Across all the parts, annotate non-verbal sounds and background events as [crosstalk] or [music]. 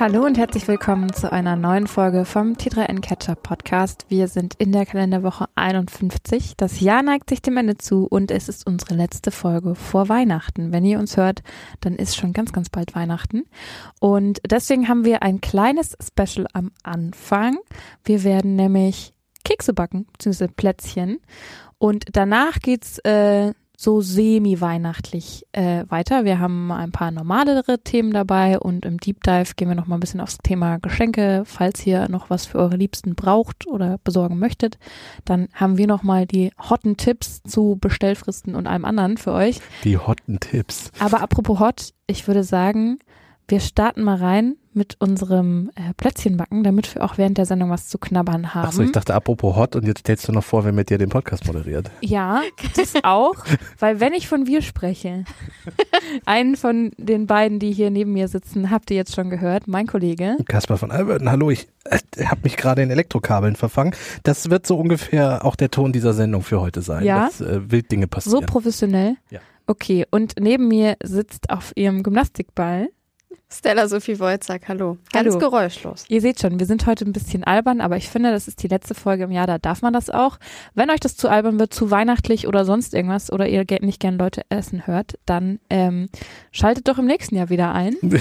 Hallo und herzlich willkommen zu einer neuen Folge vom T3N Catcher Podcast. Wir sind in der Kalenderwoche 51. Das Jahr neigt sich dem Ende zu und es ist unsere letzte Folge vor Weihnachten. Wenn ihr uns hört, dann ist schon ganz, ganz bald Weihnachten. Und deswegen haben wir ein kleines Special am Anfang. Wir werden nämlich Kekse backen, beziehungsweise Plätzchen. Und danach geht's äh, so semi-weihnachtlich äh, weiter. Wir haben ein paar normalere Themen dabei und im Deep Dive gehen wir noch mal ein bisschen aufs Thema Geschenke. Falls ihr noch was für eure Liebsten braucht oder besorgen möchtet, dann haben wir noch mal die hotten Tipps zu Bestellfristen und allem anderen für euch. Die hotten Tipps. Aber apropos hot, ich würde sagen, wir starten mal rein mit unserem äh, Plätzchenbacken, damit wir auch während der Sendung was zu knabbern haben. Achso, ich dachte, apropos hot und jetzt stellst du noch vor, wer mit dir den Podcast moderiert. Ja, das auch, weil wenn ich von wir spreche, einen von den beiden, die hier neben mir sitzen, habt ihr jetzt schon gehört, mein Kollege. Kaspar von Alberten, hallo, ich äh, habe mich gerade in Elektrokabeln verfangen. Das wird so ungefähr auch der Ton dieser Sendung für heute sein, Ja? dass äh, Wilddinge So passieren. professionell. Ja. Okay, und neben mir sitzt auf ihrem Gymnastikball. Stella Sophie Wojcik, hallo. Ganz Hallo. geräuschlos. Ihr seht schon, wir sind heute ein bisschen albern, aber ich finde, das ist die letzte Folge im Jahr, da darf man das auch. Wenn euch das zu albern wird, zu weihnachtlich oder sonst irgendwas oder ihr nicht gern Leute essen hört, dann ähm, schaltet doch im nächsten Jahr wieder ein. [laughs]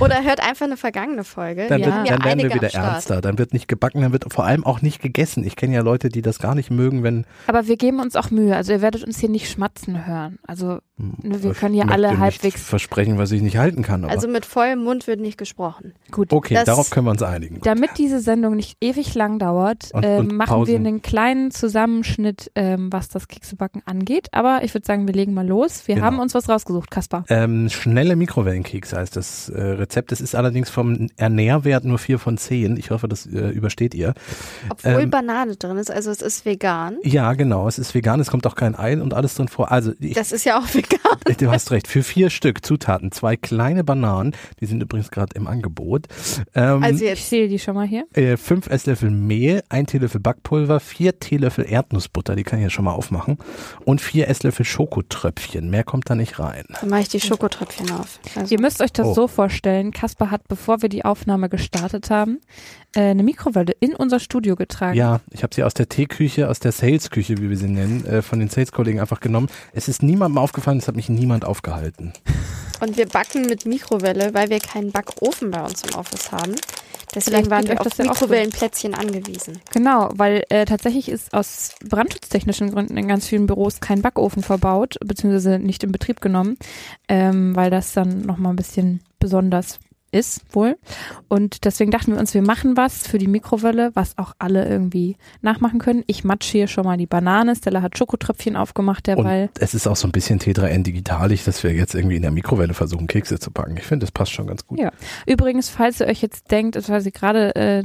Oder hört einfach eine vergangene Folge. Dann, Ja. wird, haben dann werden wir wieder ernster. Dann wird nicht gebacken, dann wird vor allem auch nicht gegessen. Ich kenne ja Leute, die das gar nicht mögen, wenn Aber wir geben uns auch Mühe. Also ihr werdet uns hier nicht schmatzen hören. Also ne, wir können hier möchte alle halbwegs versprechen, was ich nicht halten kann. Aber Also mit vollem Mund wird nicht gesprochen. gut. okay, das- darauf können wir uns einigen. Damit diese Sendung nicht ewig lang dauert, Und- ähm, und machen Pausen. wir einen kleinen Zusammenschnitt, ähm, was das Keksebacken angeht. Aber ich würde sagen, wir legen mal los. Wir Genau. haben uns was rausgesucht, Kaspar. Ähm, schnelle Mikrowellenkeks heißt das äh, Rezept. Es ist allerdings vom Ernährwert nur 4 von 10. Ich hoffe, das äh, übersteht ihr. Obwohl Ähm, Banane drin ist, also es ist vegan. Ja, genau. Es ist vegan, es kommt auch kein Ei und alles drin vor. Also ich, Das ist ja auch [laughs] vegan. du hast recht. Für vier Stück Zutaten, zwei kleine Bananen, die sind übrigens gerade im Angebot. Ähm, Also Ich jetzt, sehe die schon mal hier. äh, fünf Esslöffel Mehl, ein Teelöffel Backpulver, vier Teelöffel Erdnussbutter, die kann ich ja schon mal aufmachen, und vier Esslöffel Schokotröpfchen. Mehr kommt da nicht rein. dann mache ich die Schokotröpfchen auf. Also, Ihr müsst euch das Oh. so vorstellen. Kaspar hat, bevor wir die Aufnahme gestartet haben, äh, eine Mikrowelle in unser Studio getragen. Ja, ich habe sie aus der Teeküche, aus der Salesküche, wie wir sie nennen, äh, von den Sales-Kollegen einfach genommen. Es ist niemandem aufgefallen, es hat mich niemand aufgehalten. [laughs] und wir backen mit Mikrowelle, weil wir keinen Backofen bei uns im Office haben. Deswegen Vielleicht waren wir auf. Mikrowellenplätzchen angewiesen. Genau, weil äh, tatsächlich ist aus brandschutztechnischen Gründen in ganz vielen Büros kein Backofen verbaut, beziehungsweise nicht in Betrieb genommen, ähm, weil das dann nochmal ein bisschen besonders ist wohl. Und deswegen dachten wir uns, wir machen was für die Mikrowelle, was auch alle irgendwie nachmachen können. Ich matsche hier schon mal die Banane. Stella hat Schokotröpfchen aufgemacht derweil. Und es ist auch so ein bisschen T3N digitalig, dass wir jetzt irgendwie in der Mikrowelle versuchen, Kekse zu backen. Ich finde, das passt schon ganz gut. Ja. Übrigens, falls ihr euch jetzt denkt, also falls ihr gerade äh,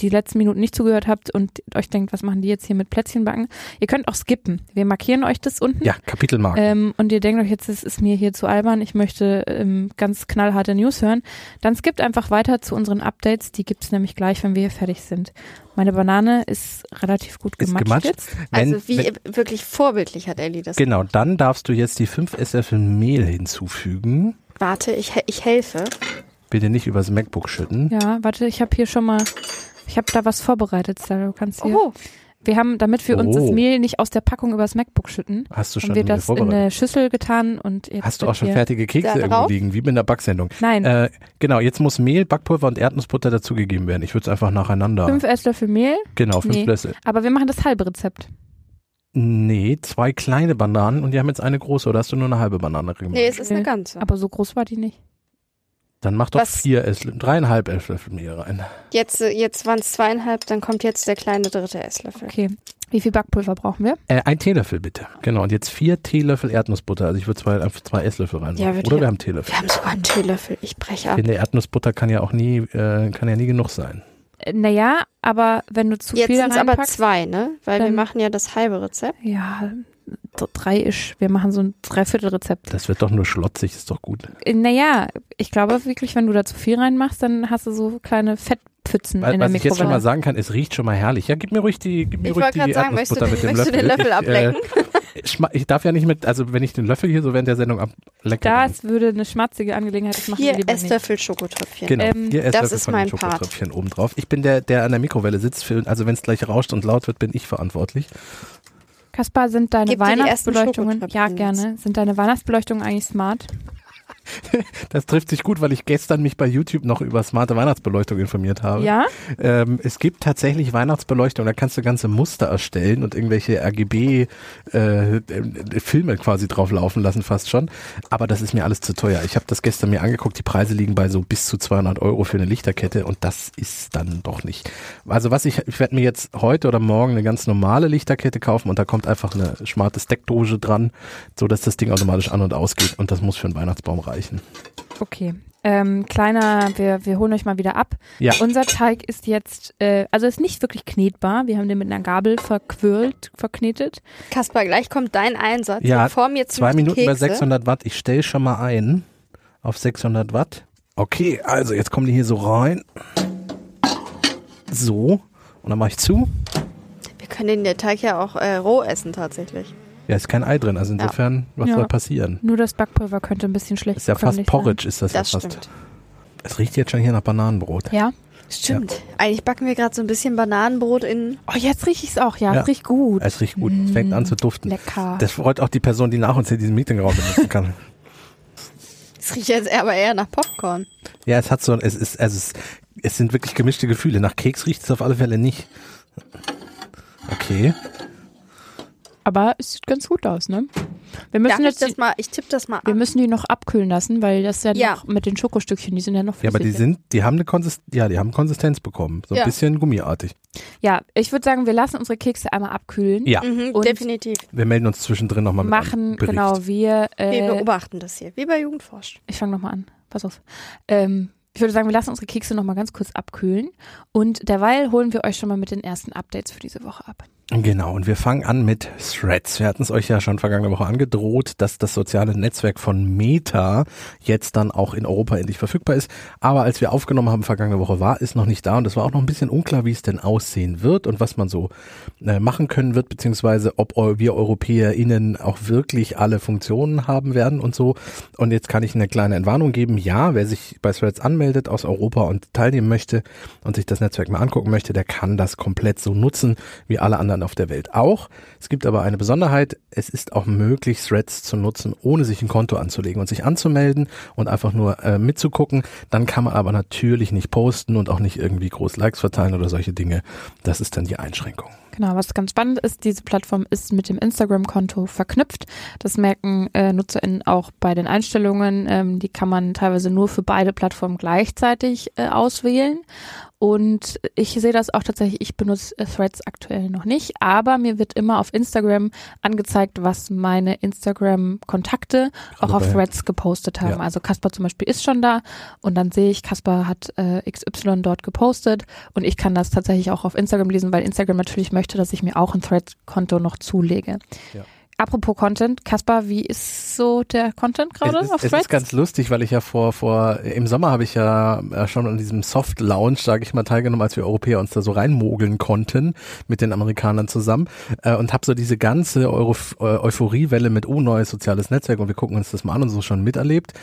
die letzten Minuten nicht zugehört habt und euch denkt, was machen die jetzt hier mit Plätzchen backen, ihr könnt auch skippen. Wir markieren euch das unten. Ja, Kapitelmarken. Ähm, und ihr denkt euch jetzt, es ist mir hier zu albern, ich möchte ähm, ganz knallharte News hören, dann skippt einfach weiter zu unseren Updates. Die gibt's nämlich gleich, wenn wir hier fertig sind. Meine Banane ist relativ gut Ist gematscht, gematscht? jetzt. Wenn- Also wie wenn- wirklich vorbildlich hat Ellie das. Genau, dann darfst du jetzt die fünf Esslöffel Mehl hinzufügen. Warte, ich, ich helfe. Bitte nicht übers MacBook schütten. Ja, warte, ich habe hier schon mal, ich habe da was vorbereitet, Stella. Du kannst hier. Oh, Wir haben, damit wir uns Oh. das Mehl nicht aus der Packung übers MacBook schütten, Hast du schon haben wir das in eine Schüssel getan und jetzt Hast du auch schon fertige Kekse irgendwo liegen, wie in der Backsendung? Nein, Äh, genau, jetzt muss Mehl, Backpulver und Erdnussbutter dazugegeben werden. Ich würde es einfach nacheinander. fünf Esslöffel Mehl, genau, fünf Nee. Löffel. aber wir machen das halbe Rezept. Nee, zwei kleine Bananen und die haben jetzt eine große oder hast du nur eine halbe Banane gemacht? nee, es ist eine ganze. Aber so groß war die nicht. Dann mach doch Was? vier Esslöffel, dreieinhalb Esslöffel Mehl rein. Jetzt, äh, jetzt waren es zweieinhalb, dann kommt jetzt der kleine dritte Esslöffel. Okay. Wie viel Backpulver brauchen wir? Äh, ein Teelöffel bitte. Genau, und jetzt vier Teelöffel Erdnussbutter. Also ich würde zwei, einfach zwei Esslöffel reinmachen. Ja, oder wir haben Teelöffel. Wir haben sogar einen Teelöffel. Ich breche Ich ab. finde, Erdnussbutter kann ja auch nie, äh, kann ja nie genug sein. Äh, Naja, aber wenn du zu Jetzt viel sind es aber zwei, ne? Weil wir machen ja das halbe Rezept. ja, drei ist, wir machen so ein Dreiviertelrezept. Das wird doch nur schlotzig, ist doch gut. Äh, Naja, ich glaube wirklich, wenn du da zu viel reinmachst, dann hast du so kleine Fettpfützen Weil, in der was ich jetzt schon mal sagen kann, es riecht schon mal herrlich. Ja, gib mir ruhig die, gib mir Ich ruhig wollte die gerade sagen, möchtest du, mit dem möchtest du den Löffel Ich, ablecken? [laughs] Schma- Ich darf ja nicht mit, also wenn ich den Löffel hier so während der Sendung ablecke. Das würde eine schmatzige Angelegenheit. Das machen wir Hier. Esslöffel Schokotröpfchen. Genau, Ähm, hier das Esslöffel ist von mein den Part. Schokotröpfchen oben drauf. Ich bin der, der an der Mikrowelle sitzt. Für, also wenn es gleich rauscht und laut wird, bin ich verantwortlich. Kaspar, sind deine Gib Weihnachtsbeleuchtungen, ja gerne, sind deine Weihnachtsbeleuchtungen eigentlich smart? [laughs] Das trifft sich gut, weil ich gestern mich bei YouTube noch über smarte Weihnachtsbeleuchtung informiert habe. Ja? Ähm, es gibt tatsächlich Weihnachtsbeleuchtung, da kannst du ganze Muster erstellen und irgendwelche RGB-Filme quasi drauf laufen lassen, fast schon. Aber das ist mir alles zu teuer. Ich habe das gestern mir angeguckt, die Preise liegen bei so bis zu 200 Euro für eine Lichterkette und das ist dann doch nicht. Also was ich, ich werde mir jetzt heute oder morgen eine ganz normale Lichterkette kaufen und da kommt einfach eine smarte Steckdose dran, so dass das Ding automatisch an und ausgeht und das muss für einen Weihnachtsbaum reichen. Okay. Ähm, kleiner, wir, wir holen euch mal wieder ab. Ja. Unser Teig ist jetzt, äh, also ist nicht wirklich knetbar. Wir haben den mit einer Gabel verquirlt, verknetet. Kaspar, gleich kommt dein Einsatz. Ja, vor mir Zwei Minuten bei Kekse. 600 Watt. Ich stelle schon mal ein auf 600 Watt. Okay, also jetzt kommen die hier so rein. So. Und dann mache ich zu. Wir können den der Teig ja auch äh, roh essen tatsächlich. Ja, ist kein Ei drin. Also insofern, was Ja. soll passieren? Nur das Backpulver könnte ein bisschen schlecht Ist ja fast kömmlich Porridge, ist das, Das ja fast. stimmt. Es riecht jetzt schon hier nach Bananenbrot. sein. Ja? Stimmt. Eigentlich backen wir gerade so ein bisschen Bananenbrot in. Oh, jetzt rieche ich es auch. Ja, Ja. es riecht gut. Es riecht gut. Es fängt an zu duften. Lecker. Das freut auch die Person, die nach uns hier diesen Meetingraum benutzen kann. [laughs] Es riecht jetzt aber eher nach Popcorn. Ja, es hat so, es ist, also es, es sind wirklich gemischte Gefühle. Nach Keks riecht es auf alle Fälle nicht. Okay. Aber es sieht ganz gut aus, ne? Wir Darf müssen ich jetzt das die, mal, ich tippe das mal wir an. müssen die noch abkühlen lassen, weil das ja, Ja. noch mit den Schokostückchen, die sind ja noch Ja, aber die flüssig. sind, die haben eine Konsistenz, ja, die haben Konsistenz bekommen. So ein Ja. bisschen gummiartig. Ja, ich würde sagen, wir lassen unsere Kekse einmal abkühlen. Ja, Mhm, Und- definitiv. wir melden uns zwischendrin nochmal mit Machen, genau, wir, Wir äh, beobachten das hier, wie bei Jugendforscht. ich fange nochmal an, pass auf. Ähm, ich würde sagen, wir lassen unsere Kekse nochmal ganz kurz abkühlen und derweil holen wir euch schon mal mit den ersten Updates für diese Woche ab. Genau, und wir fangen an mit Threads. Wir hatten es euch ja schon vergangene Woche angedroht, dass das soziale Netzwerk von Meta jetzt dann auch in Europa endlich verfügbar ist. Aber als wir aufgenommen haben vergangene Woche, war es noch nicht da und es war auch noch ein bisschen unklar, wie es denn aussehen wird und was man so äh, machen können wird, beziehungsweise ob wir EuropäerInnen auch wirklich alle Funktionen haben werden und so. Und jetzt kann ich eine kleine Entwarnung geben. Ja, wer sich bei Threads anmeldet aus Europa und teilnehmen möchte und sich das Netzwerk mal angucken möchte, der kann das komplett so nutzen, wie alle anderen auf der Welt auch. Es gibt aber eine Besonderheit. Es ist auch möglich, Threads zu nutzen, ohne sich ein Konto anzulegen und sich anzumelden und einfach nur äh, mitzugucken. Dann kann man aber natürlich nicht posten und auch nicht irgendwie groß Likes verteilen oder solche Dinge. Das ist dann die Einschränkung. Genau, was ganz spannend ist, diese Plattform ist mit dem Instagram-Konto verknüpft. Das merken äh, NutzerInnen auch bei den Einstellungen. Ähm, die kann man teilweise nur für beide Plattformen gleichzeitig äh, auswählen. Und ich sehe das auch tatsächlich, ich benutze äh, Threads aktuell noch nicht, aber mir wird immer auf Instagram angezeigt, was meine Instagram-Kontakte auch auf Threads gepostet haben. Ja. Also Kasper zum Beispiel ist schon da und dann sehe ich, Kasper hat äh, XY dort gepostet und ich kann das tatsächlich auch auf Instagram lesen, weil Instagram natürlich möchte, dass ich mir auch ein Threads-Konto noch zulege. Ja. Apropos Content, Kasper, wie ist so der Content gerade es auf es Threads? ist ganz lustig, weil ich ja vor, vor, im Sommer habe ich ja schon an diesem Soft Lounge, sage ich mal, teilgenommen, als wir Europäer uns da so reinmogeln konnten mit den Amerikanern zusammen äh, und habe so diese ganze Euro, äh, Euphoriewelle mit, oh, neues soziales Netzwerk und wir gucken uns das mal an und so schon miterlebt.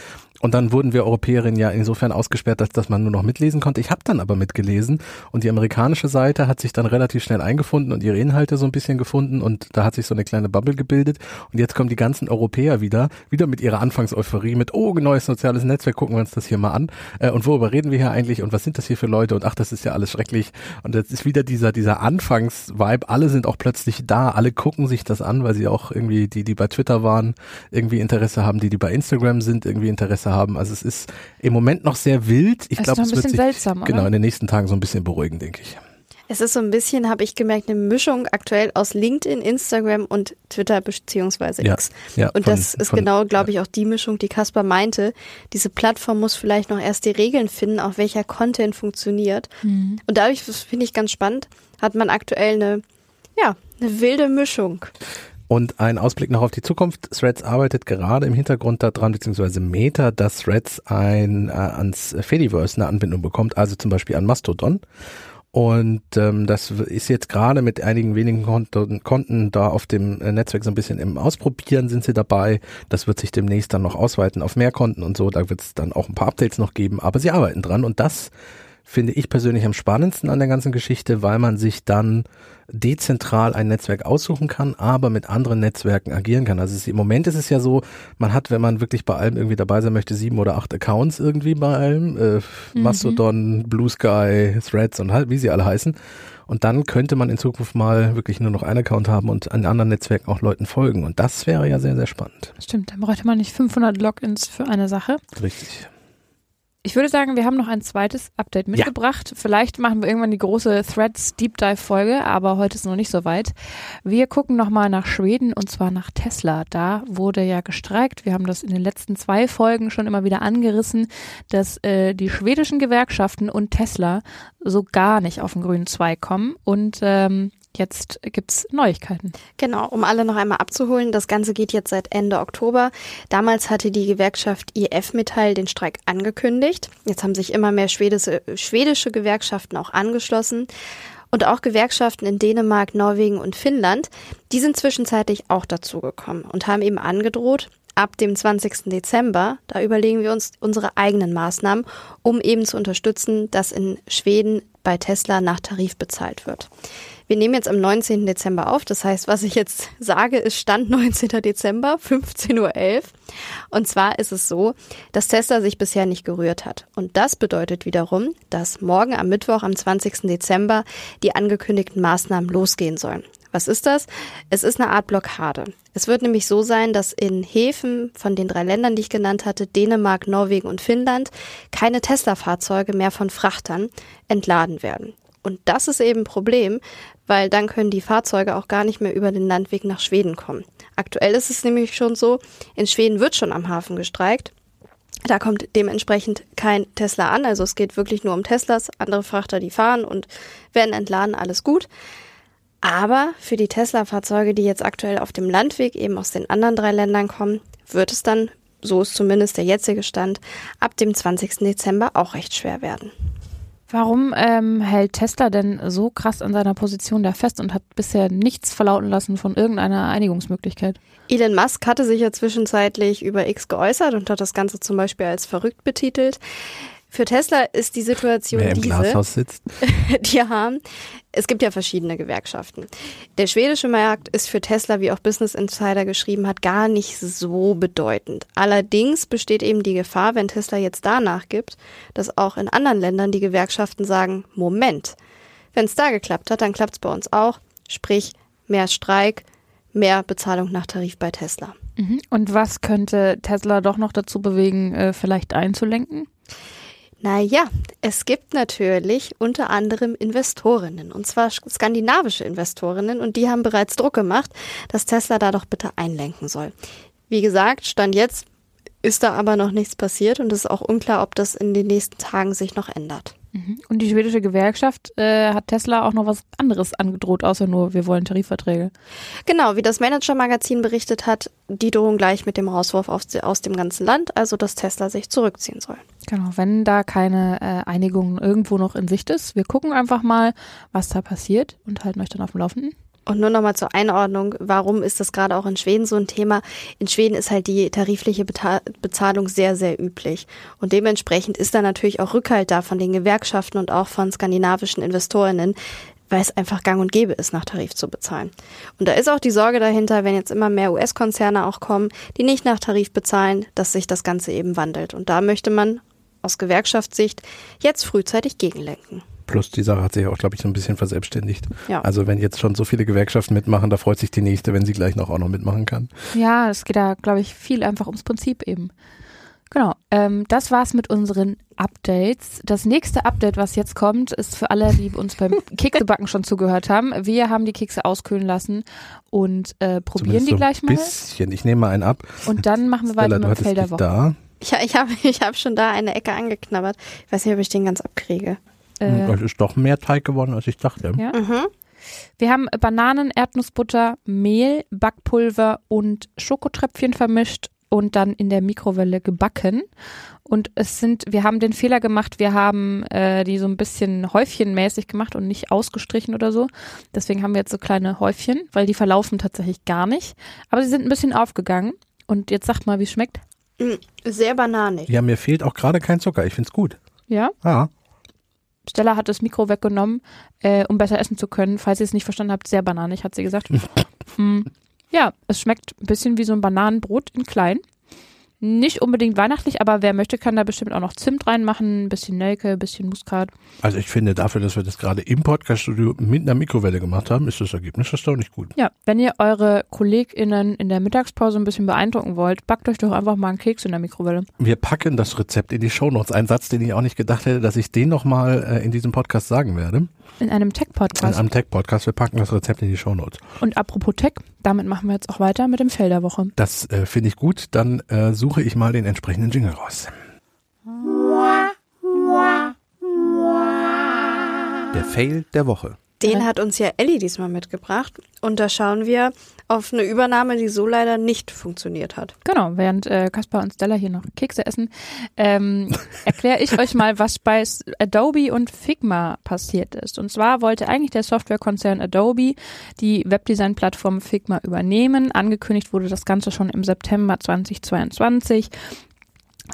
Und dann wurden wir Europäerinnen ja insofern ausgesperrt, dass, dass man nur noch mitlesen konnte. Ich habe dann aber mitgelesen und die amerikanische Seite hat sich dann relativ schnell eingefunden und ihre Inhalte so ein bisschen gefunden und da hat sich so eine kleine Bubble gebildet. Und jetzt kommen die ganzen Europäer wieder, wieder mit ihrer Anfangseuphorie, mit, oh, neues soziales Netzwerk, gucken wir uns das hier mal an. Äh, und worüber reden wir hier eigentlich und was sind das hier für Leute und ach, das ist ja alles schrecklich. Und jetzt ist wieder dieser, dieser Anfangsvibe, alle sind auch plötzlich da, alle gucken sich das an, weil sie auch irgendwie, die, die bei Twitter waren, irgendwie Interesse haben, die, die bei Instagram sind, irgendwie Interesse haben. Also es ist im Moment noch sehr wild. Ich glaube, es wird bisschen sich seltsam, genau in den nächsten Tagen so ein bisschen beruhigen, denke ich. Es ist so ein bisschen, habe ich gemerkt, eine Mischung aktuell aus LinkedIn, Instagram und Twitter beziehungsweise Ja, X. ja, Und von- das ist von- genau, glaube ich, auch die Mischung, die Kaspar meinte. Diese Plattform muss vielleicht noch erst die Regeln finden, auf welcher Content funktioniert. Mhm. Und dadurch, das finde ich ganz spannend, hat man aktuell eine, ja, eine wilde Mischung. Und ein Ausblick noch auf die Zukunft. Threads arbeitet gerade im Hintergrund daran, beziehungsweise Meta, dass Threads ein, äh, ans Fediverse eine Anbindung bekommt, also zum Beispiel an Mastodon. Und ähm, das ist jetzt gerade mit einigen wenigen Konten, Konten da auf dem äh, Netzwerk so ein bisschen im Ausprobieren sind sie dabei. Das wird sich demnächst dann noch ausweiten auf mehr Konten und so. Da wird es dann auch ein paar Updates noch geben, aber sie arbeiten dran und das finde ich persönlich am spannendsten an der ganzen Geschichte, weil man sich dann dezentral ein Netzwerk aussuchen kann, aber mit anderen Netzwerken agieren kann. Also es, im Moment ist es ja so, man hat, wenn man wirklich bei allem irgendwie dabei sein möchte, sieben oder acht Accounts irgendwie bei allem, äh, mhm. Mastodon, Blue Sky, Threads und halt, wie sie alle heißen. Und dann könnte man in Zukunft mal wirklich nur noch einen Account haben und an anderen Netzwerken auch Leuten folgen. Und das wäre ja sehr, sehr spannend. Stimmt, dann bräuchte man nicht 500 Logins für eine Sache. Richtig. Ich würde sagen, wir haben noch ein zweites Update mitgebracht. Ja. Vielleicht machen wir irgendwann die große Threads Deep Dive Folge, aber heute ist noch nicht so weit. Wir gucken nochmal nach Schweden und zwar nach Tesla. Da wurde ja gestreikt. Wir haben das in den letzten zwei Folgen schon immer wieder angerissen, dass äh, die schwedischen Gewerkschaften und Tesla so gar nicht auf den grünen Zweig kommen und ähm, Jetzt gibt's Neuigkeiten. Genau, um alle noch einmal abzuholen, das Ganze geht jetzt seit Ende Oktober. Damals hatte die Gewerkschaft IF Metall den Streik angekündigt. Jetzt haben sich immer mehr schwedische, schwedische Gewerkschaften auch angeschlossen. Und auch Gewerkschaften in Dänemark, Norwegen und Finnland, die sind zwischenzeitlich auch dazugekommen und haben eben angedroht, ab dem 20. Dezember, da überlegen wir uns unsere eigenen Maßnahmen, um eben zu unterstützen, dass in Schweden bei Tesla nach Tarif bezahlt wird. Wir nehmen jetzt am 19. Dezember auf. Das heißt, was ich jetzt [laughs] sage, ist Stand 19. Dezember, [laughs] 15.11 Uhr. Und zwar ist es so, dass Tesla sich bisher nicht gerührt hat. Und das bedeutet wiederum, dass morgen am Mittwoch, am 20. Dezember, die angekündigten Maßnahmen losgehen sollen. Was ist das? Es ist eine Art Blockade. Es wird nämlich so sein, dass in Häfen von den drei Ländern, die ich genannt hatte, Dänemark, Norwegen und Finnland, keine Tesla-Fahrzeuge mehr von Frachtern entladen werden. Und das ist eben ein Problem, weil dann können die Fahrzeuge auch gar nicht mehr über den Landweg nach Schweden kommen. Aktuell ist es nämlich schon so, in Schweden wird schon am Hafen gestreikt. Da kommt dementsprechend kein Tesla an, also es geht wirklich nur um Teslas, andere Frachter, die fahren und werden entladen, alles gut. Aber für die Tesla-Fahrzeuge, die jetzt aktuell auf dem Landweg eben aus den anderen drei Ländern kommen, wird es dann, so ist zumindest der jetzige Stand, ab dem 20. Dezember auch recht schwer werden. Warum ähm, hält Tesla denn so krass an seiner Position da fest und hat bisher nichts verlauten lassen von irgendeiner Einigungsmöglichkeit? Elon Musk hatte sich ja zwischenzeitlich über X geäußert und hat das Ganze zum Beispiel als verrückt betitelt. Für Tesla ist die Situation Wer im diese, Glashaus sitzt. [laughs] die haben, es gibt ja verschiedene Gewerkschaften. Der schwedische Markt ist für Tesla, wie auch Business Insider geschrieben hat, gar nicht so bedeutend. Allerdings besteht eben die Gefahr, wenn Tesla jetzt danach gibt, dass auch in anderen Ländern die Gewerkschaften sagen, Moment, wenn es da geklappt hat, dann klappt es bei uns auch. Sprich, mehr Streik, mehr Bezahlung nach Tarif bei Tesla. Mhm. Und was könnte Tesla doch noch dazu bewegen, äh, vielleicht einzulenken? Naja, es gibt natürlich unter anderem Investorinnen, und zwar skandinavische Investorinnen, und die haben bereits Druck gemacht, dass Tesla da doch bitte einlenken soll. Wie gesagt, Stand jetzt ist da aber noch nichts passiert und es ist auch unklar, ob das in den nächsten Tagen sich noch ändert. Mhm. Und die schwedische Gewerkschaft äh, hat Tesla auch noch was anderes angedroht, außer nur, wir wollen Tarifverträge. Genau, wie das Manager-Magazin berichtet hat, die drohen gleich mit dem Rauswurf aus, aus, dem ganzen Land, also dass Tesla sich zurückziehen soll. Genau, wenn da keine äh, Einigung irgendwo noch in Sicht ist, wir gucken einfach mal, was da passiert und halten euch dann auf dem Laufenden. Und nur nochmal zur Einordnung, warum ist das gerade auch in Schweden so ein Thema? In Schweden ist halt die tarifliche Bezahlung sehr, sehr üblich. Und dementsprechend ist da natürlich auch Rückhalt da von den Gewerkschaften und auch von skandinavischen Investorinnen, weil es einfach gang und gäbe ist, nach Tarif zu bezahlen. Und da ist auch die Sorge dahinter, wenn jetzt immer mehr US-Konzerne auch kommen, die nicht nach Tarif bezahlen, dass sich das Ganze eben wandelt. Und da möchte man aus Gewerkschaftssicht jetzt frühzeitig gegenlenken. Plus die Sache hat sich auch, glaube ich, so ein bisschen verselbstständigt. Ja. Also wenn jetzt schon so viele Gewerkschaften mitmachen, da freut sich die nächste, wenn sie gleich noch auch noch mitmachen kann. Ja, es geht da, glaube ich, viel einfach ums Prinzip eben. Genau, ähm, das war's mit unseren Updates. Das nächste Update, was jetzt kommt, ist für alle, die uns beim [laughs] Keksebacken schon zugehört haben. Wir haben die Kekse auskühlen lassen und äh, probieren Zumindest die gleich mal. Ein bisschen, ich nehme mal einen ab. Und dann machen wir weiter Stella, mit dem Fell der Woche. Da. Ich, ich habe [laughs] ich hab schon da eine Ecke angeknabbert. Ich weiß nicht, ob ich den ganz abkriege. Äh, das ist doch mehr Teig geworden, als ich dachte. Ja. Mhm. Wir haben Bananen, Erdnussbutter, Mehl, Backpulver und Schokotröpfchen vermischt und dann in der Mikrowelle gebacken. Und es sind, wir haben den Fehler gemacht, wir haben äh, die so ein bisschen häufchenmäßig gemacht und nicht ausgestrichen oder so. Deswegen haben wir jetzt so kleine Häufchen, weil die verlaufen tatsächlich gar nicht. Aber sie sind ein bisschen aufgegangen. Und jetzt sagt mal, wie es schmeckt. Mm, Sehr bananig. Ja, mir fehlt auch gerade kein Zucker. Ich find's gut. Ja? Ah, Stella hat das Mikro weggenommen, äh, um besser essen zu können. Falls ihr es nicht verstanden habt, sehr bananig, hat sie gesagt. mm, [laughs] ja, es schmeckt ein bisschen wie so ein Bananenbrot in klein. Nicht unbedingt weihnachtlich, aber wer möchte, kann da bestimmt auch noch Zimt reinmachen, ein bisschen Nelke, ein bisschen Muskat. also ich finde dafür, dass wir das gerade im Podcast-Studio mit einer Mikrowelle gemacht haben, ist das Ergebnis erstaunlich gut. Ja, wenn ihr eure KollegInnen in der Mittagspause ein bisschen beeindrucken wollt, backt euch doch einfach mal einen Keks in der Mikrowelle. Wir packen das Rezept in die Shownotes. Ein Satz, den ich auch nicht gedacht hätte, dass ich den nochmal äh, in diesem Podcast sagen werde. In einem In Tech-Podcast. einem Tech-Podcast. Wir packen das Rezept in die Shownotes. Und apropos Tech, damit machen wir jetzt auch weiter mit dem Felderwoche. Das äh, finde ich gut. Dann äh, suche ich mal den entsprechenden Jingle raus. Der Fail der Woche. Den hat uns ja Ellie diesmal mitgebracht. Und da schauen wir auf eine Übernahme, die so leider nicht funktioniert hat. Genau, während äh, Kaspar und Stella hier noch Kekse essen, ähm, [laughs] erkläre ich euch mal, was bei Adobe und Figma passiert ist. Und zwar wollte eigentlich der Softwarekonzern Adobe die Webdesign-Plattform Figma übernehmen. Angekündigt wurde das Ganze schon im September 2022.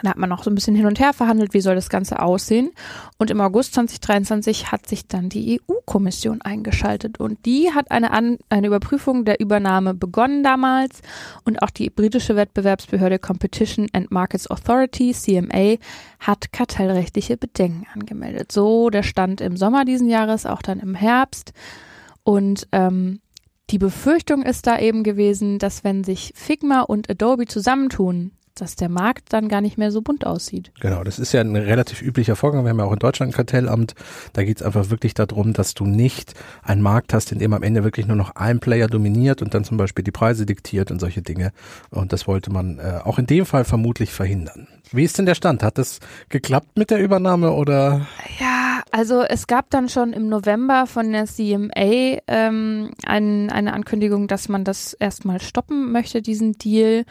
Da hat man noch so ein bisschen hin und her verhandelt, wie soll das Ganze aussehen. Und im August 2023 hat sich dann die EU-Kommission eingeschaltet und die hat eine, An eine Überprüfung der Übernahme begonnen damals und auch die britische Wettbewerbsbehörde Competition and Markets Authority, CMA, hat kartellrechtliche Bedenken angemeldet. So der Stand im Sommer diesen Jahres, auch dann im Herbst. Und ähm, die Befürchtung ist da eben gewesen, dass wenn sich Figma und Adobe zusammentun, dass der Markt dann gar nicht mehr so bunt aussieht. Genau, das ist ja ein relativ üblicher Vorgang. Wir haben ja auch in Deutschland ein Kartellamt. Da geht es einfach wirklich darum, dass du nicht einen Markt hast, in dem am Ende wirklich nur noch ein Player dominiert und dann zum Beispiel die Preise diktiert und solche Dinge. Und das wollte man äh, auch in dem Fall vermutlich verhindern. Wie ist denn der Stand? Hat das geklappt mit der Übernahme oder? Ja, also es gab dann schon im November von der CMA ähm, ein, eine Ankündigung, dass man das erstmal stoppen möchte, diesen Deal.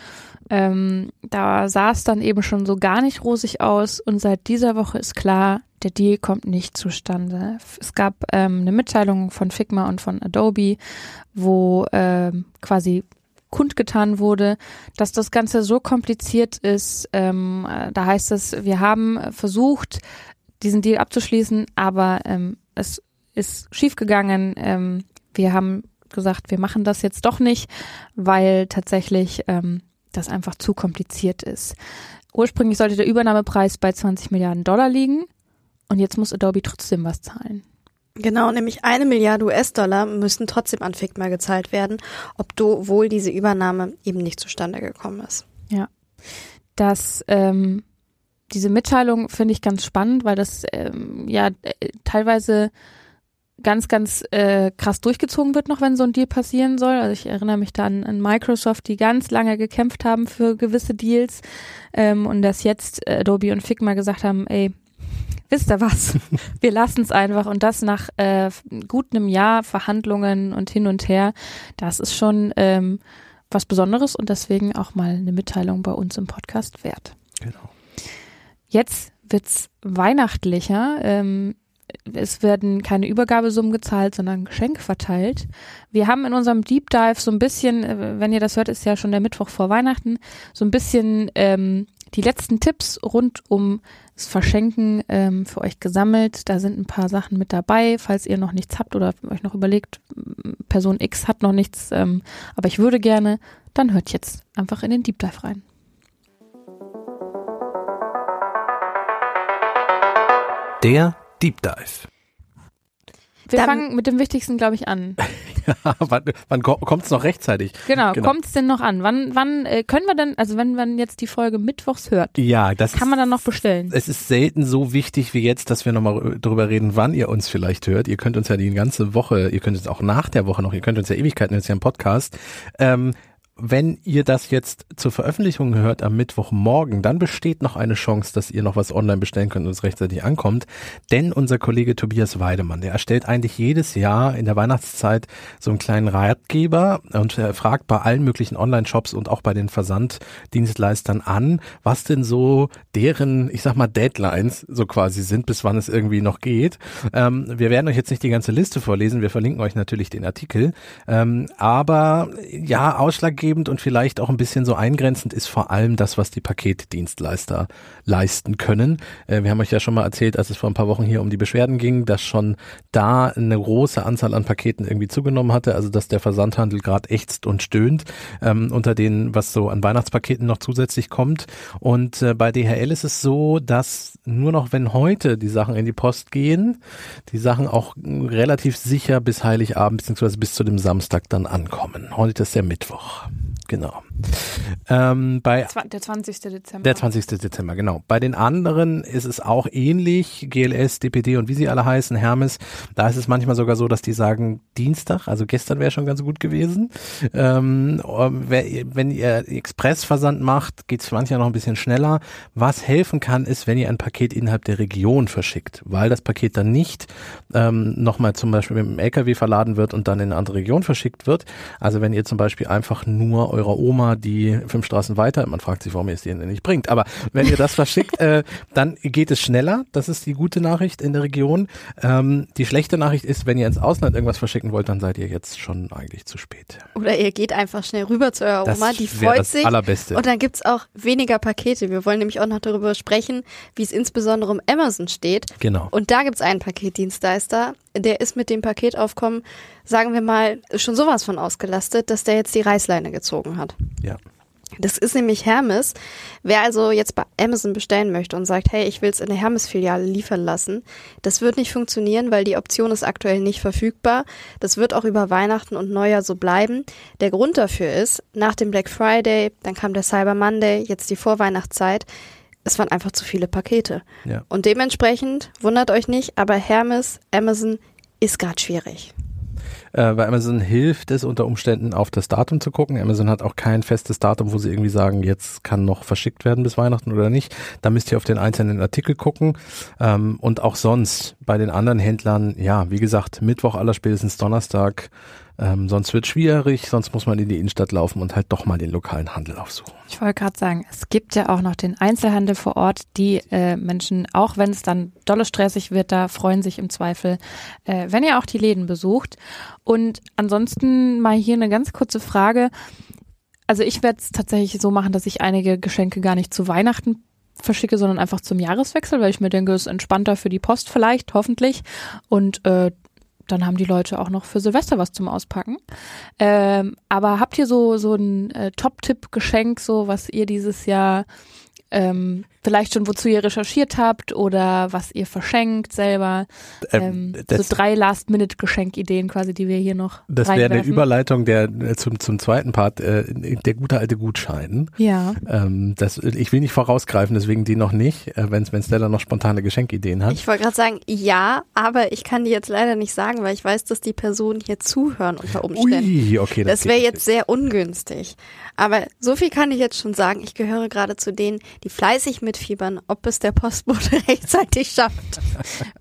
Ähm, da sah es dann eben schon so gar nicht rosig aus und seit dieser Woche ist klar, der Deal kommt nicht zustande. Es gab ähm, eine Mitteilung von Figma und von Adobe, wo ähm, quasi kundgetan wurde, dass das Ganze so kompliziert ist. Ähm, äh, da heißt es, wir haben versucht, diesen Deal abzuschließen, aber ähm, es ist schiefgegangen. Ähm, wir haben gesagt, wir machen das jetzt doch nicht, weil tatsächlich ähm, das einfach zu kompliziert ist. Ursprünglich sollte der Übernahmepreis bei 20 Milliarden Dollar liegen und jetzt muss Adobe trotzdem was zahlen. Genau, nämlich eine Milliarde US-Dollar müssen trotzdem an Figma gezahlt werden, obwohl diese Übernahme eben nicht zustande gekommen ist. dass ähm, diese Mitteilung finde ich ganz spannend, weil das ähm, ja äh, teilweise ganz, ganz äh, krass durchgezogen wird noch, wenn so ein Deal passieren soll. Also ich erinnere mich da an, an Microsoft, die ganz lange gekämpft haben für gewisse Deals ähm, und dass jetzt äh, Adobe und Figma gesagt haben, ey, wisst ihr was? [laughs] Wir lassen es einfach und das nach äh, gut einem Jahr Verhandlungen und hin und her. Das ist schon ähm, was Besonderes und deswegen auch mal eine Mitteilung bei uns im Podcast wert. Genau. Jetzt wird's weihnachtlicher. Ähm, es werden keine Übergabesummen gezahlt, sondern Geschenke verteilt. Wir haben in unserem Deep Dive so ein bisschen, äh, wenn ihr das hört, ist ja schon der Mittwoch vor Weihnachten, so ein bisschen ähm, die letzten Tipps rund um das Verschenken ähm, für euch gesammelt. Da sind ein paar Sachen mit dabei, falls ihr noch nichts habt oder euch noch überlegt, m, Person X hat noch nichts, ähm, aber ich würde gerne, dann hört jetzt einfach in den Deep Dive rein. Der Deep Dive. Wir Dann- fangen mit dem Wichtigsten, glaube ich, an. [laughs] wann wann kommt es noch rechtzeitig? Genau, Genau. kommt's denn noch an? Wann, wann äh, können wir denn, also wenn man jetzt die Folge mittwochs hört, Ja, das kann man dann noch bestellen? Es ist selten so wichtig wie jetzt, dass wir nochmal darüber reden, wann ihr uns vielleicht hört. Ihr könnt uns ja die ganze Woche, ihr könnt uns auch nach der Woche noch, ihr könnt uns ja Ewigkeiten jetzt ja im Podcast. Ähm, wenn ihr das jetzt zur Veröffentlichung hört am Mittwochmorgen, dann besteht noch eine Chance, dass ihr noch was online bestellen könnt und es rechtzeitig ankommt. Denn unser Kollege Tobias Weidemann, der erstellt eigentlich jedes Jahr in der Weihnachtszeit so einen kleinen Ratgeber und er fragt bei allen möglichen Online-Shops und auch bei den Versanddienstleistern an, was denn so deren, ich sag mal, Deadlines so quasi sind, bis wann es irgendwie noch geht. Ähm, wir werden euch jetzt nicht die ganze Liste vorlesen, wir verlinken euch natürlich den Artikel. Ähm, aber ja, ausschlaggebend und vielleicht auch ein bisschen so eingrenzend ist vor allem das, was die Paketdienstleister leisten können. Äh, wir haben euch ja schon mal erzählt, als es vor ein paar Wochen hier um die Beschwerden ging, dass schon da eine große Anzahl an Paketen irgendwie zugenommen hatte, also dass der Versandhandel gerade ächzt und stöhnt ähm, unter denen, was so an Weihnachtspaketen noch zusätzlich kommt. Und äh, bei DHL ist es so, dass nur noch wenn heute die Sachen in die Post gehen, die Sachen auch relativ sicher bis Heiligabend bzw. bis zu dem Samstag dann ankommen. Heute ist der Mittwoch. Genau. Ähm, bei der 20. Dezember. Der 20. Dezember, genau. Bei den anderen ist es auch ähnlich, GLS, DPD und wie sie alle heißen, Hermes. Da ist es manchmal sogar so, dass die sagen Dienstag, also gestern wäre schon ganz gut gewesen. Ähm, wenn ihr Expressversand macht, geht es manchmal noch ein bisschen schneller. Was helfen kann, ist, wenn ihr ein Paket innerhalb der Region verschickt, weil das Paket dann nicht ähm, nochmal zum Beispiel mit dem LKW verladen wird und dann in eine andere Region verschickt wird. Also wenn ihr zum Beispiel einfach nur eurer Oma, die fünf Straßen weiter, man fragt sich, warum ihr es denen nicht bringt, aber wenn ihr das verschickt, [laughs] äh, dann geht es schneller. Das ist die gute Nachricht in der Region. Ähm, die schlechte Nachricht ist, wenn ihr ins Ausland irgendwas verschicken wollt, dann seid ihr jetzt schon eigentlich zu spät. Oder ihr geht einfach schnell rüber zu eurer Oma, die freut sich. Allerbeste. Und dann gibt's auch weniger Pakete. Wir wollen nämlich auch noch darüber sprechen, wie es insbesondere um Amazon steht. Genau. Und da gibt's einen Paketdienstleister, der ist mit dem Paketaufkommen, sagen wir mal, schon sowas von ausgelastet, dass der jetzt die Reißleine gezogen hat. Ja. Das ist nämlich Hermes. Wer also jetzt bei Amazon bestellen möchte und sagt, hey, ich will es in der Hermes-Filiale liefern lassen, das wird nicht funktionieren, weil die Option ist aktuell nicht verfügbar. Das wird auch über Weihnachten und Neujahr so bleiben. Der Grund dafür ist, nach dem Black Friday, dann kam der Cyber Monday, jetzt die Vorweihnachtszeit, es waren einfach zu viele Pakete. Ja. Und dementsprechend, wundert euch nicht, aber Hermes, Amazon ist gerade schwierig. Äh, bei Amazon hilft es unter Umständen auf das Datum zu gucken. Amazon hat auch kein festes Datum, wo sie irgendwie sagen, jetzt kann noch verschickt werden bis Weihnachten oder nicht. Da müsst ihr auf den einzelnen Artikel gucken. Ähm, und auch sonst bei den anderen Händlern, ja, wie gesagt, Mittwoch aller spätestens Donnerstag ähm, sonst wird schwierig, sonst muss man in die Innenstadt laufen und halt doch mal den lokalen Handel aufsuchen. Ich wollte gerade sagen, es gibt ja auch noch den Einzelhandel vor Ort, die äh, Menschen, auch wenn es dann dolle stressig wird, da freuen sich im Zweifel, äh, wenn ihr auch die Läden besucht. Und ansonsten mal hier eine ganz kurze Frage. Also ich werde es tatsächlich so machen, dass ich einige Geschenke gar nicht zu Weihnachten verschicke, sondern einfach zum Jahreswechsel, weil ich mir denke, es ist entspannter für die Post vielleicht, hoffentlich. Und äh, dann haben die Leute auch noch für Silvester was zum Auspacken. Ähm, aber habt ihr so, so ein äh, Top-Tipp-Geschenk, so was ihr dieses Jahr ähm, vielleicht schon, wozu ihr recherchiert habt oder was ihr verschenkt selber. Ähm, ähm, so drei Last-Minute-Geschenkideen quasi, die wir hier noch Das wäre eine Überleitung der, äh, zum, zum zweiten Part, äh, der gute alte Gutschein. Ja. Ähm, das, ich will nicht vorausgreifen, deswegen die noch nicht, äh, wenn wenn Stella noch spontane Geschenkideen hat. Ich wollte gerade sagen, ja, aber ich kann die jetzt leider nicht sagen, weil ich weiß, dass die Personen hier zuhören unter Umständen. Ui, okay, das, das wäre jetzt sehr ungünstig. Aber so viel kann ich jetzt schon sagen. Ich gehöre gerade zu denen, die fleißig mitfiebern, ob es der Postbote [laughs] rechtzeitig schafft.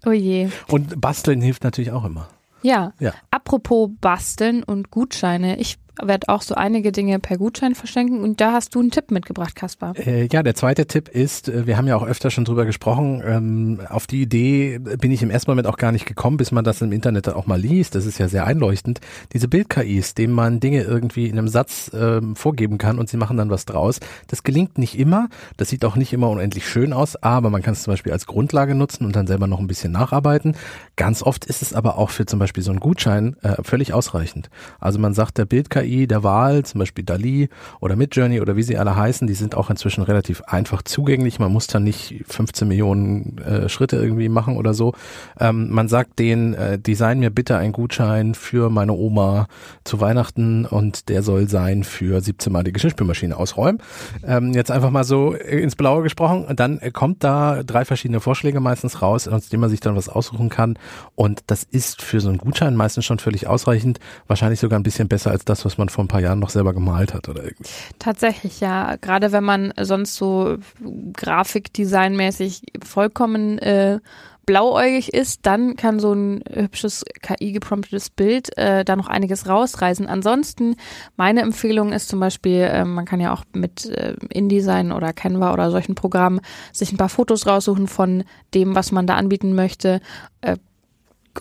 Oh je. Und basteln hilft natürlich auch immer. Ja. ja. Apropos basteln und Gutscheine. Ich werde auch so einige Dinge per Gutschein verschenken und da hast du einen Tipp mitgebracht, Kaspar. Äh, ja, der zweite Tipp ist, äh, wir haben ja auch öfter schon drüber gesprochen, ähm, auf die Idee bin ich im ersten Moment auch gar nicht gekommen, bis man das im Internet auch mal liest, das ist ja sehr einleuchtend, diese Bild-KIs, denen man Dinge irgendwie in einem Satz ähm, vorgeben kann und sie machen dann was draus. Das gelingt nicht immer, das sieht auch nicht immer unendlich schön aus, aber man kann es zum Beispiel als Grundlage nutzen und dann selber noch ein bisschen nacharbeiten. Ganz oft ist es aber auch für zum Beispiel so einen Gutschein äh, völlig ausreichend. Also man sagt, der Bild-KI KI der Wahl, zum Beispiel DALI oder Midjourney oder wie sie alle heißen, die sind auch inzwischen relativ einfach zugänglich. Man muss dann nicht 15 Millionen äh, Schritte irgendwie machen oder so. Ähm, man sagt denen, äh, design mir bitte einen Gutschein für meine Oma zu Weihnachten und der soll sein für 17 Mal die Geschirrspülmaschine ausräumen. Ähm, jetzt einfach mal so ins Blaue gesprochen. Und dann kommt da drei verschiedene Vorschläge meistens raus, aus denen man sich dann was aussuchen kann. Und das ist für so einen Gutschein meistens schon völlig ausreichend. Wahrscheinlich sogar ein bisschen besser als das, was was man vor ein paar Jahren noch selber gemalt hat oder irgendwie. Tatsächlich, ja. Gerade wenn man sonst so grafikdesignmäßig vollkommen äh, blauäugig ist, dann kann so ein hübsches KI-gepromptetes Bild äh, da noch einiges rausreißen. Ansonsten, meine Empfehlung ist zum Beispiel, äh, man kann ja auch mit äh, InDesign oder Canva oder solchen Programmen sich ein paar Fotos raussuchen von dem, was man da anbieten möchte. Äh,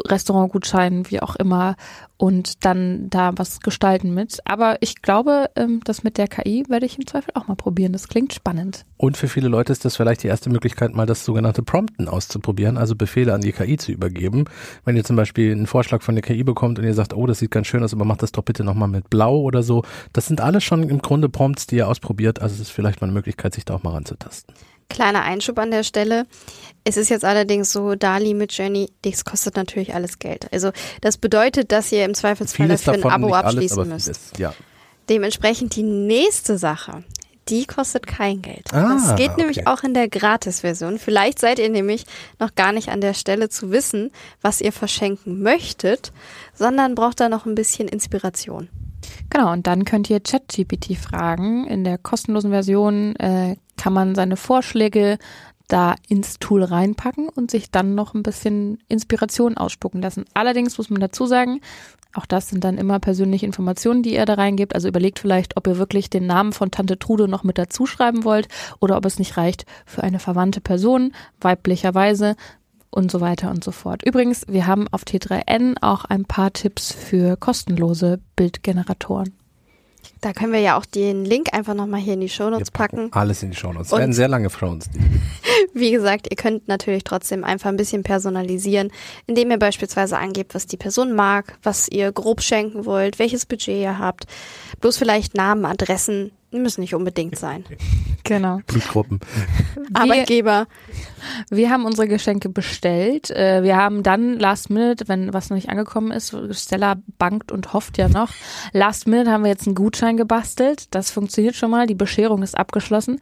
Restaurantgutschein, wie auch immer, und dann da was gestalten mit. Aber ich glaube, ähm, das mit der KI werde ich im Zweifel auch mal probieren. Das klingt spannend. Und für viele Leute ist das vielleicht die erste Möglichkeit, mal das sogenannte Prompten auszuprobieren, also Befehle an die KI zu übergeben. Wenn ihr zum Beispiel einen Vorschlag von der KI bekommt und ihr sagt, oh, das sieht ganz schön aus, aber macht das doch bitte nochmal mit Blau oder so. Das sind alles schon im Grunde Prompts, die ihr ausprobiert. Also es ist vielleicht mal eine Möglichkeit, sich da auch mal ranzutasten. Kleiner Einschub an der Stelle. Es ist jetzt allerdings so, Dali mit Jenny, das kostet natürlich alles Geld. Also das bedeutet, dass ihr im Zweifelsfall Vieles dafür ein Abo alles, abschließen aber müsst. vieles, ja. Dementsprechend die nächste Sache, die kostet kein Geld. Ah, das geht okay. nämlich auch in der Gratis-Version. Vielleicht seid ihr nämlich noch gar nicht an der Stelle zu wissen, was ihr verschenken möchtet, sondern braucht da noch ein bisschen Inspiration. Genau, und dann könnt ihr ChatGPT fragen. In der kostenlosen Version äh, kann man seine Vorschläge da ins Tool reinpacken und sich dann noch ein bisschen Inspiration ausspucken lassen. Allerdings muss man dazu sagen, auch das sind dann immer persönliche Informationen, die ihr da reingebt. Also überlegt vielleicht, ob ihr wirklich den Namen von Tante Trude noch mit dazu schreiben wollt oder ob es nicht reicht für eine verwandte Person, weiblicherweise und so weiter und so fort. Übrigens, wir haben auf T3N auch ein paar Tipps für kostenlose Bildgeneratoren. Da können wir ja auch den Link einfach nochmal hier in die Shownotes packen alles in die Shownotes. Es Und- werden sehr lange Shownotes. [laughs] Wie gesagt, ihr könnt natürlich trotzdem einfach ein bisschen personalisieren, indem ihr beispielsweise angebt, was die Person mag, was ihr grob schenken wollt, welches Budget ihr habt. Bloß vielleicht Namen, Adressen müssen nicht unbedingt sein. [laughs] Genau. Blutgruppen. Arbeitgeber. Wir haben unsere Geschenke bestellt. Äh, Wir haben dann Last Minute, wenn was noch nicht angekommen ist, Stella bangt und hofft ja noch. Last Minute haben wir jetzt einen Gutschein gebastelt. Das funktioniert schon mal. Die Bescherung ist abgeschlossen.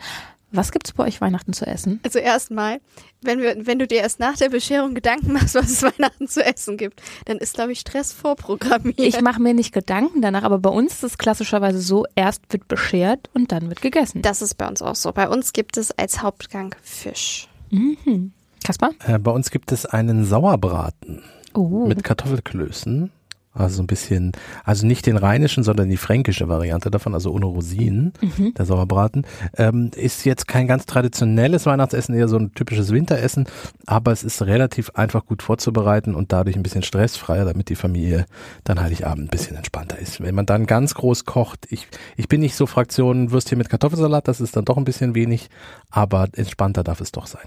Was gibt's bei euch Weihnachten zu essen? Also erstmal, wenn wir, wenn du dir erst nach der Bescherung Gedanken machst, was es [laughs] Weihnachten zu essen gibt, dann ist, glaube ich, Stress vorprogrammiert. Ich mache mir nicht Gedanken danach, aber bei uns ist es klassischerweise so, erst wird beschert und dann wird gegessen. das ist bei uns auch so. Bei uns gibt es als Hauptgang Fisch. Mhm. Kaspar? Äh, bei uns gibt es einen Sauerbraten Oh. mit Kartoffelklößen. Also so ein bisschen, also nicht den rheinischen, sondern die fränkische Variante davon, also ohne Rosinen, Mhm. der Sauerbraten. Ähm, ist jetzt kein ganz traditionelles Weihnachtsessen, eher so ein typisches Winteressen, aber es ist relativ einfach gut vorzubereiten und dadurch ein bisschen stressfreier, damit die Familie dann Heiligabend ein bisschen entspannter ist. Wenn man dann ganz groß kocht, ich, ich bin nicht so Fraktion Würstchen mit Kartoffelsalat, das ist dann doch ein bisschen wenig, aber entspannter darf es doch sein.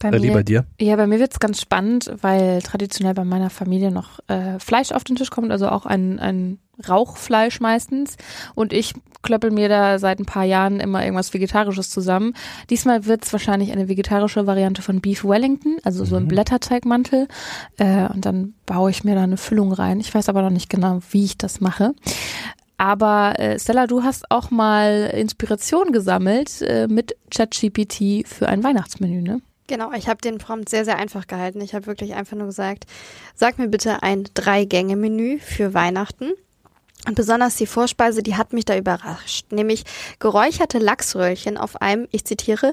Bei wie bei dir? Ja, bei mir wird's ganz spannend, weil traditionell bei meiner Familie noch äh, Fleisch auf den Tisch kommt, also auch ein, ein Rauchfleisch meistens. Und ich klöppel mir da seit ein paar Jahren immer irgendwas Vegetarisches zusammen. Diesmal wird's wahrscheinlich eine vegetarische Variante von Beef Wellington, also so ein Mhm. Blätterteigmantel. Äh, und dann baue ich mir da eine Füllung rein. Ich weiß aber noch nicht genau, wie ich das mache. Aber äh, Stella, du hast auch mal Inspiration gesammelt äh, mit ChatGPT für ein Weihnachtsmenü, ne? Genau, ich habe den Prompt sehr, sehr einfach gehalten. Ich habe wirklich einfach nur gesagt, sag mir bitte ein Drei-Gänge-Menü für Weihnachten. Und besonders die Vorspeise, die hat mich da überrascht. Nämlich geräucherte Lachsröllchen auf einem, ich zitiere,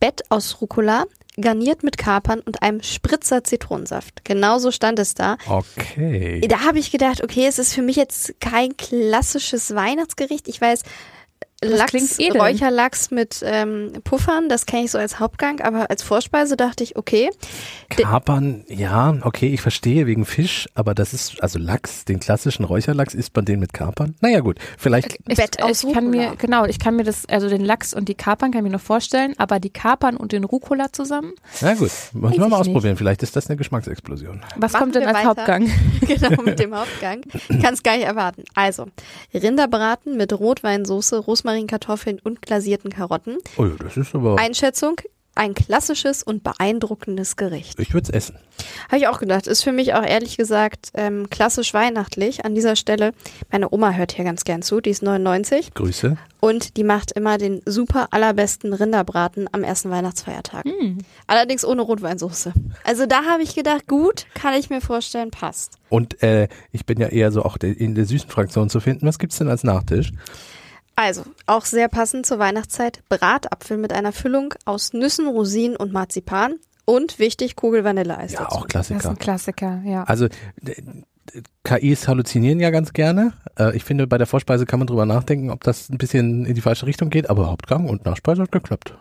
Bett aus Rucola, garniert mit Kapern und einem Spritzer Zitronensaft. Genauso stand es da. Okay. Da habe ich gedacht, okay, es ist für mich jetzt kein klassisches Weihnachtsgericht. Ich weiß, Lachs, klingt edel. Räucherlachs mit ähm, Puffern, das kenne ich so als Hauptgang, aber als Vorspeise dachte ich, okay, Kapern, ja, okay, ich verstehe wegen Fisch, aber das ist, also Lachs, den klassischen Räucherlachs, isst man den mit Kapern? Naja gut, vielleicht, Ich, Bett aus ich kann mir, genau, ich kann mir das, also den Lachs und die Kapern kann ich mir noch vorstellen, aber die Kapern und den Rucola zusammen, na gut, müssen wir ich mal nicht. ausprobieren, vielleicht ist das eine Geschmacksexplosion. was Machen kommt denn als weiter. Hauptgang? [laughs] genau mit [laughs] dem Hauptgang. Kann es gar nicht erwarten. Also, Rinderbraten mit Rotweinsoße, Rosmarinkartoffeln und glasierten Karotten. Oh ja, das ist aber, Einschätzung, ein klassisches und beeindruckendes Gericht. Ich würde es essen. Habe ich auch gedacht. Ist für mich auch ehrlich gesagt ähm, klassisch weihnachtlich. An dieser Stelle, meine Oma hört hier ganz gern zu, die ist 99 Grüße. und die macht immer den super allerbesten Rinderbraten am ersten Weihnachtsfeiertag. Hm. Allerdings ohne Rotweinsoße. Also da habe ich gedacht, gut, kann ich mir vorstellen, passt. Und äh, ich bin ja eher so auch in der süßen Fraktion zu finden. Was gibt's denn als Nachtisch? Also, auch sehr passend zur Weihnachtszeit, Bratapfel mit einer Füllung aus Nüssen, Rosinen und Marzipan und wichtig, Kugel Vanilleeis Ja, dazu. auch Das ist Klassiker. ein Klassiker, ja. Also KIs halluzinieren ja ganz gerne. Äh, ich finde, bei der Vorspeise kann man drüber nachdenken, ob das ein bisschen in die falsche Richtung geht, aber Hauptgang und Nachspeise hat geklappt.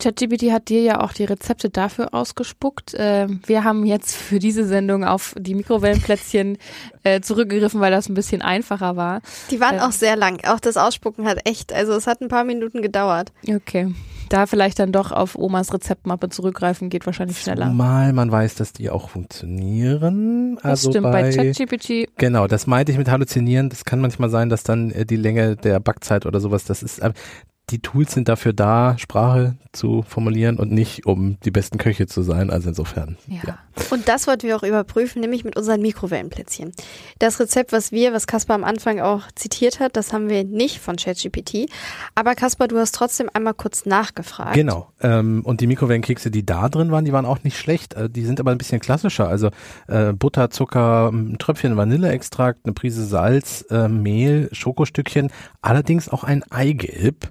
ChatGPT hat dir ja auch die Rezepte dafür ausgespuckt. Ähm, wir haben jetzt für diese Sendung auf die Mikrowellenplätzchen [laughs] äh, zurückgegriffen, weil das ein bisschen einfacher war. Die waren Ja. auch sehr lang. Auch das Ausspucken hat echt, also es hat ein paar Minuten gedauert. Okay. Da vielleicht dann doch auf Omas Rezeptmappe zurückgreifen, geht wahrscheinlich schneller. Zumal man weiß, dass die auch funktionieren. Das also stimmt, bei bei, ChatGPT Genau, das meinte ich mit Halluzinieren. Das kann manchmal sein, dass dann äh, die Länge der Backzeit oder sowas, das ist, äh, die Tools sind dafür da, Sprache zu formulieren und nicht, um die besten Köche zu sein. Also insofern. Ja. Und das wollten wir auch überprüfen, nämlich mit unseren Mikrowellenplätzchen. Das Rezept, was wir, was Kaspar am Anfang auch zitiert hat, das haben wir nicht von ChatGPT. Aber Kaspar, du hast trotzdem einmal kurz nachgefragt. Genau. Ähm, und die Mikrowellenkekse, die da drin waren, die waren auch nicht schlecht. Äh, die sind aber ein bisschen klassischer. Also äh, Butter, Zucker, ein Tröpfchen Vanilleextrakt, eine Prise Salz, äh, Mehl, Schokostückchen, allerdings auch ein Eigelb.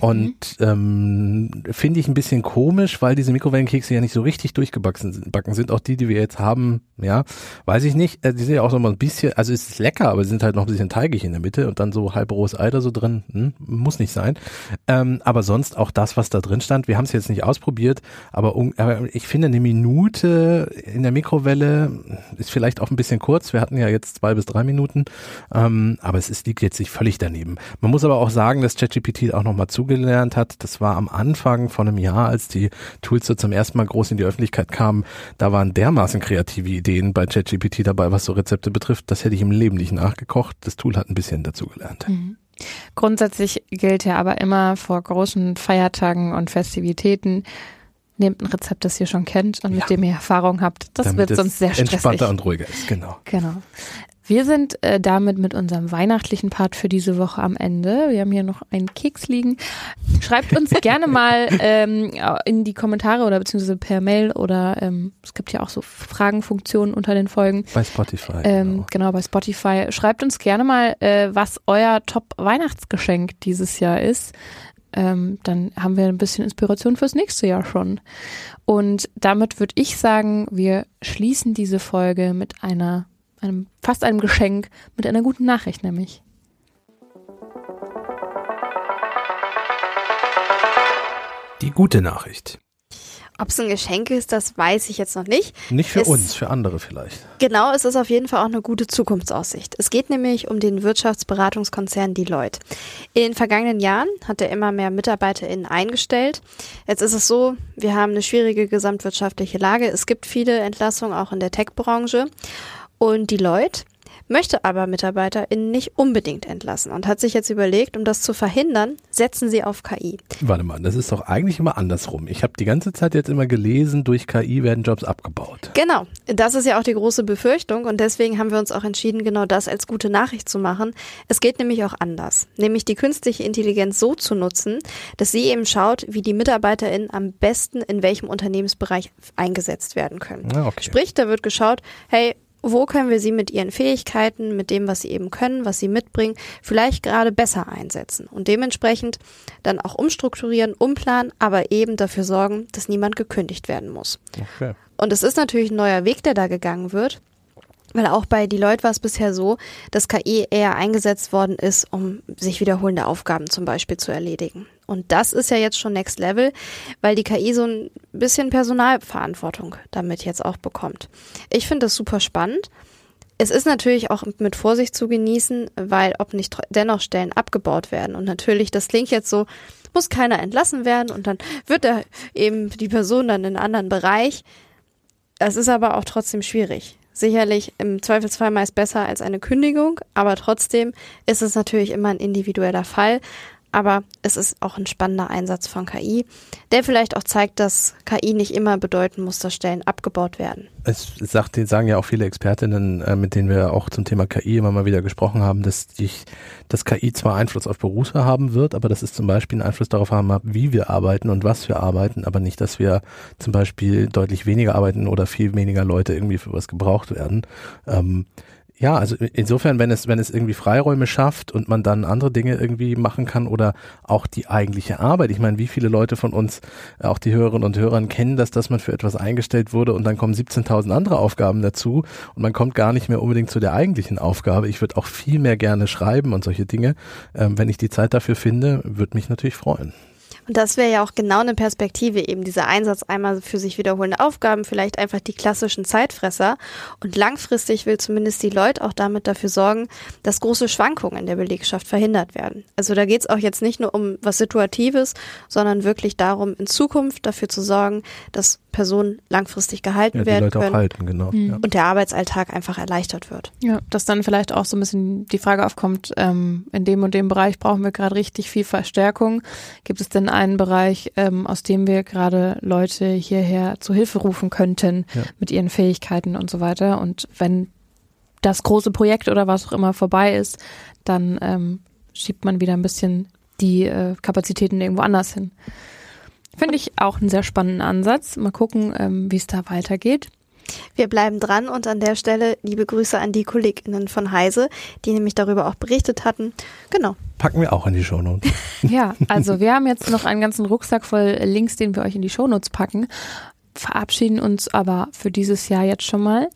Und ähm, finde ich ein bisschen komisch, weil diese Mikrowellenkekse ja nicht so richtig durchgebacken sind. Backen sind auch die, die wir jetzt haben, ja, weiß ich nicht. Äh, die sind ja auch so mal ein bisschen, also es ist lecker, aber sie sind halt noch ein bisschen teigig in der Mitte und dann so halb rohes Ei da so drin. Hm, muss nicht sein. Ähm, aber sonst auch das, was da drin stand. Wir haben es jetzt nicht ausprobiert, aber, un- aber ich finde eine Minute in der Mikrowelle ist vielleicht auch ein bisschen kurz. Wir hatten ja jetzt zwei bis drei Minuten, ähm, aber es ist, liegt jetzt nicht völlig daneben. Man muss aber auch sagen, dass ChatGPT auch nochmal zugelernt hat. Das war am Anfang von einem Jahr, als die Tools so zum ersten Mal groß in die Öffentlichkeit kamen. Da waren dermaßen kreative Ideen bei ChatGPT dabei, was so Rezepte betrifft. Das hätte ich im Leben nicht nachgekocht. Das Tool hat ein bisschen dazugelernt. Grundsätzlich gilt ja aber immer vor großen Feiertagen und Festivitäten, nehmt ein Rezept, das ihr schon kennt und Ja. mit dem ihr Erfahrung habt. Das Damit wird sonst sehr stressig. entspannter und ruhiger ist. Genau. Genau. Wir sind äh, damit mit unserem weihnachtlichen Part für diese Woche am Ende. Wir haben hier noch einen Keks liegen. Schreibt uns [laughs] gerne mal ähm, in die Kommentare oder beziehungsweise per Mail oder ähm, es gibt ja auch so Fragenfunktionen unter den Folgen. Bei Spotify. Ähm, genau. genau, bei Spotify. Schreibt uns gerne mal, äh, was euer Top-Weihnachtsgeschenk dieses Jahr ist. Ähm, dann haben wir ein bisschen Inspiration fürs nächste Jahr schon. Und damit würde ich sagen, wir schließen diese Folge mit einer, einem, fast einem Geschenk, mit einer guten Nachricht nämlich. Die gute Nachricht. Ob es ein Geschenk ist, das weiß ich jetzt noch nicht. Nicht für Es- uns, für andere vielleicht. Genau, es ist auf jeden Fall auch eine gute Zukunftsaussicht. Es geht nämlich um den Wirtschaftsberatungskonzern Deloitte. In den vergangenen Jahren hat er immer mehr MitarbeiterInnen eingestellt. Jetzt ist es so, wir haben eine schwierige gesamtwirtschaftliche Lage. Es gibt viele Entlassungen auch in der Tech-Branche. Und Deloitte möchte aber MitarbeiterInnen nicht unbedingt entlassen und hat sich jetzt überlegt, um das zu verhindern, setzen sie auf KI. Warte mal, das ist doch eigentlich immer andersrum. Ich habe die ganze Zeit jetzt immer gelesen, durch KI werden Jobs abgebaut. Genau, das ist ja auch die große Befürchtung und deswegen haben wir uns auch entschieden, genau das als gute Nachricht zu machen. Es geht nämlich auch anders, nämlich die künstliche Intelligenz so zu nutzen, dass sie eben schaut, wie die MitarbeiterInnen am besten in welchem Unternehmensbereich eingesetzt werden können. Ah, okay. Sprich, da wird geschaut, hey, wo können wir sie mit ihren Fähigkeiten, mit dem, was sie eben können, was sie mitbringen, vielleicht gerade besser einsetzen und dementsprechend dann auch umstrukturieren, umplanen, aber eben dafür sorgen, dass niemand gekündigt werden muss. Okay. Und es ist natürlich ein neuer Weg, der da gegangen wird. Weil auch bei Deloitte war es bisher so, dass KI eher eingesetzt worden ist, um sich wiederholende Aufgaben zum Beispiel zu erledigen. Und das ist ja jetzt schon Next Level, weil die KI so ein bisschen Personalverantwortung damit jetzt auch bekommt. Ich finde das super spannend. Es ist natürlich auch mit Vorsicht zu genießen, weil ob nicht dennoch Stellen abgebaut werden. Und natürlich, das klingt jetzt so, muss keiner entlassen werden und dann wird da eben die Person dann in einen anderen Bereich. Es ist aber auch trotzdem schwierig. Sicherlich im Zweifelsfall meist besser als eine Kündigung, aber trotzdem ist es natürlich immer ein individueller Fall. Aber es ist auch ein spannender Einsatz von KI, der vielleicht auch zeigt, dass KI nicht immer bedeuten muss, dass Stellen abgebaut werden. Es sagt, sagen ja auch viele Expertinnen, äh, mit denen wir auch zum Thema KI immer mal wieder gesprochen haben, dass, die, dass KI zwar Einfluss auf Berufe haben wird, aber dass es zum Beispiel einen Einfluss darauf haben wird, wie wir arbeiten und was wir arbeiten, aber nicht, dass wir zum Beispiel deutlich weniger arbeiten oder viel weniger Leute irgendwie für was gebraucht werden. Ähm, ja, also insofern, wenn es, wenn es irgendwie Freiräume schafft und man dann andere Dinge irgendwie machen kann oder auch die eigentliche Arbeit. Ich meine, wie viele Leute von uns, auch die Hörerinnen und Hörer, kennen das, dass man für etwas eingestellt wurde und dann kommen 17.000 andere Aufgaben dazu und man kommt gar nicht mehr unbedingt zu der eigentlichen Aufgabe. Ich würde auch viel mehr gerne schreiben und solche Dinge. Ähm, wenn ich die Zeit dafür finde, würde mich natürlich freuen. Und das wäre ja auch genau eine Perspektive, eben dieser Einsatz einmal für sich wiederholende Aufgaben, vielleicht einfach die klassischen Zeitfresser. Und langfristig will zumindest die Leute auch damit dafür sorgen, dass große Schwankungen in der Belegschaft verhindert werden. Also da geht es auch jetzt nicht nur um was Situatives, sondern wirklich darum, in Zukunft dafür zu sorgen, dass Personen langfristig gehalten ja, werden Leute können halten, genau. Mhm. und der Arbeitsalltag einfach erleichtert wird. Ja, dass dann vielleicht auch so ein bisschen die Frage aufkommt, ähm, in dem und dem Bereich brauchen wir gerade richtig viel Verstärkung. Gibt es denn einen Bereich, ähm, aus dem wir gerade Leute hierher zu Hilfe rufen könnten ja. mit ihren Fähigkeiten und so weiter? Und wenn das große Projekt oder was auch immer vorbei ist, dann ähm, schiebt man wieder ein bisschen die äh, Kapazitäten irgendwo anders hin. Finde ich auch einen sehr spannenden Ansatz. Mal gucken, ähm, wie es da weitergeht. Wir bleiben dran und an der Stelle liebe Grüße an die KollegInnen von Heise, die nämlich darüber auch berichtet hatten. Genau. Packen wir auch in die Shownotes. [laughs] ja, also wir haben jetzt noch einen ganzen Rucksack voll Links, den wir euch in die Shownotes packen verabschieden uns aber für dieses Jahr jetzt schon mal.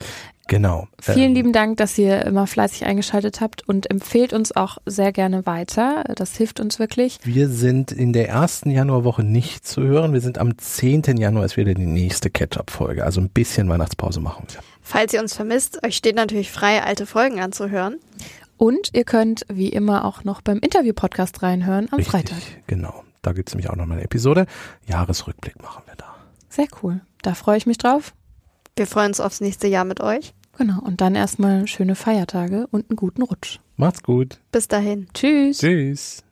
Genau. Vielen ähm, lieben Dank, dass ihr immer fleißig eingeschaltet habt und empfehlt uns auch sehr gerne weiter. Das hilft uns wirklich. Wir sind in der ersten Januarwoche nicht zu hören. Wir sind am 10. Januar ist wieder die nächste Catch-up-Folge. Also ein bisschen Weihnachtspause machen wir. Falls ihr uns vermisst, euch steht natürlich frei, alte Folgen anzuhören. Und ihr könnt wie immer auch noch beim Interview-Podcast reinhören am Richtig, Freitag. Genau, da gibt es nämlich auch nochmal eine Episode. Jahresrückblick machen wir da. Sehr cool. Da freue ich mich drauf. Wir freuen uns aufs nächste Jahr mit euch. Genau, und dann erstmal schöne Feiertage und einen guten Rutsch. Macht's gut. Bis dahin. Tschüss. Tschüss.